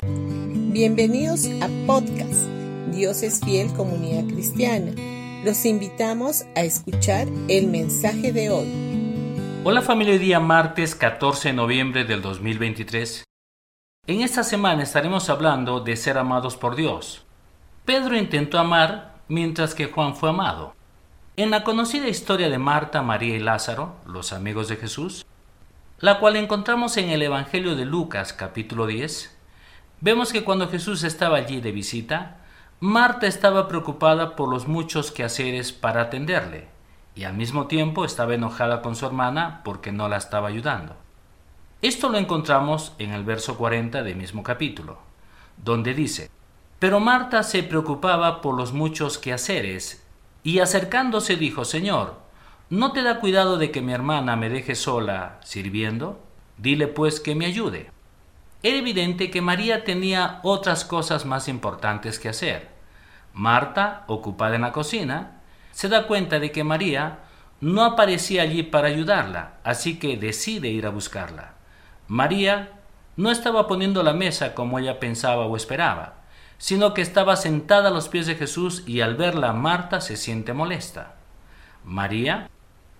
Bienvenidos a podcast Dios es fiel comunidad cristiana. Los invitamos a escuchar el mensaje de hoy. Hola familia, hoy día martes 14 de noviembre del 2023. En esta semana estaremos hablando de ser amados por Dios. Pedro intentó amar mientras que Juan fue amado. En la conocida historia de Marta, María y Lázaro, los amigos de Jesús, la cual encontramos en el Evangelio de Lucas capítulo 10, vemos que cuando Jesús estaba allí de visita, Marta estaba preocupada por los muchos quehaceres para atenderle, y al mismo tiempo estaba enojada con su hermana porque no la estaba ayudando. Esto lo encontramos en el verso 40 del mismo capítulo, donde dice, Pero Marta se preocupaba por los muchos quehaceres y acercándose dijo, Señor, ¿no te da cuidado de que mi hermana me deje sola sirviendo? Dile pues que me ayude. Era evidente que María tenía otras cosas más importantes que hacer. Marta, ocupada en la cocina, se da cuenta de que María no aparecía allí para ayudarla, así que decide ir a buscarla. María no estaba poniendo la mesa como ella pensaba o esperaba sino que estaba sentada a los pies de Jesús y al verla Marta se siente molesta. María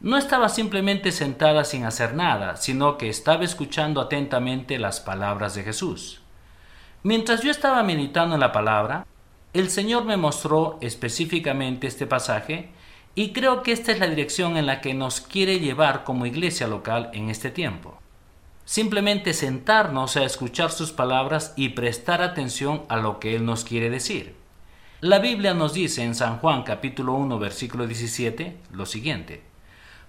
no estaba simplemente sentada sin hacer nada, sino que estaba escuchando atentamente las palabras de Jesús. Mientras yo estaba meditando en la palabra, el Señor me mostró específicamente este pasaje y creo que esta es la dirección en la que nos quiere llevar como iglesia local en este tiempo simplemente sentarnos a escuchar sus palabras y prestar atención a lo que Él nos quiere decir. La Biblia nos dice en San Juan capítulo 1 versículo 17 lo siguiente,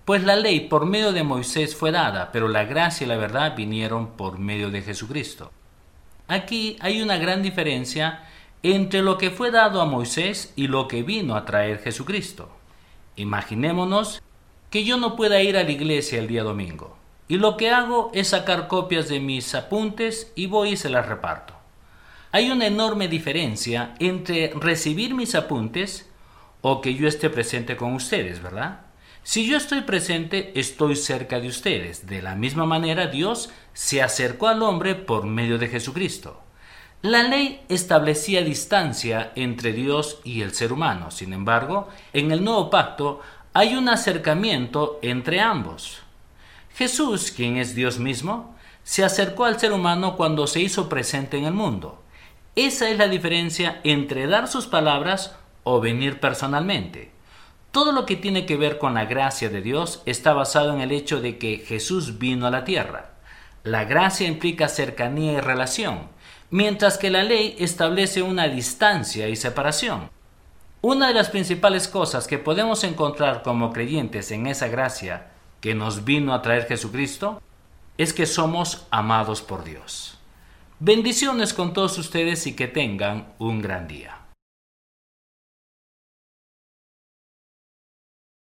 Pues la ley por medio de Moisés fue dada, pero la gracia y la verdad vinieron por medio de Jesucristo. Aquí hay una gran diferencia entre lo que fue dado a Moisés y lo que vino a traer Jesucristo. Imaginémonos que yo no pueda ir a la iglesia el día domingo. Y lo que hago es sacar copias de mis apuntes y voy y se las reparto. Hay una enorme diferencia entre recibir mis apuntes o que yo esté presente con ustedes, ¿verdad? Si yo estoy presente, estoy cerca de ustedes. De la misma manera, Dios se acercó al hombre por medio de Jesucristo. La ley establecía distancia entre Dios y el ser humano. Sin embargo, en el nuevo pacto hay un acercamiento entre ambos. Jesús, quien es Dios mismo, se acercó al ser humano cuando se hizo presente en el mundo. Esa es la diferencia entre dar sus palabras o venir personalmente. Todo lo que tiene que ver con la gracia de Dios está basado en el hecho de que Jesús vino a la tierra. La gracia implica cercanía y relación, mientras que la ley establece una distancia y separación. Una de las principales cosas que podemos encontrar como creyentes en esa gracia que nos vino a traer Jesucristo es que somos amados por Dios. Bendiciones con todos ustedes y que tengan un gran día.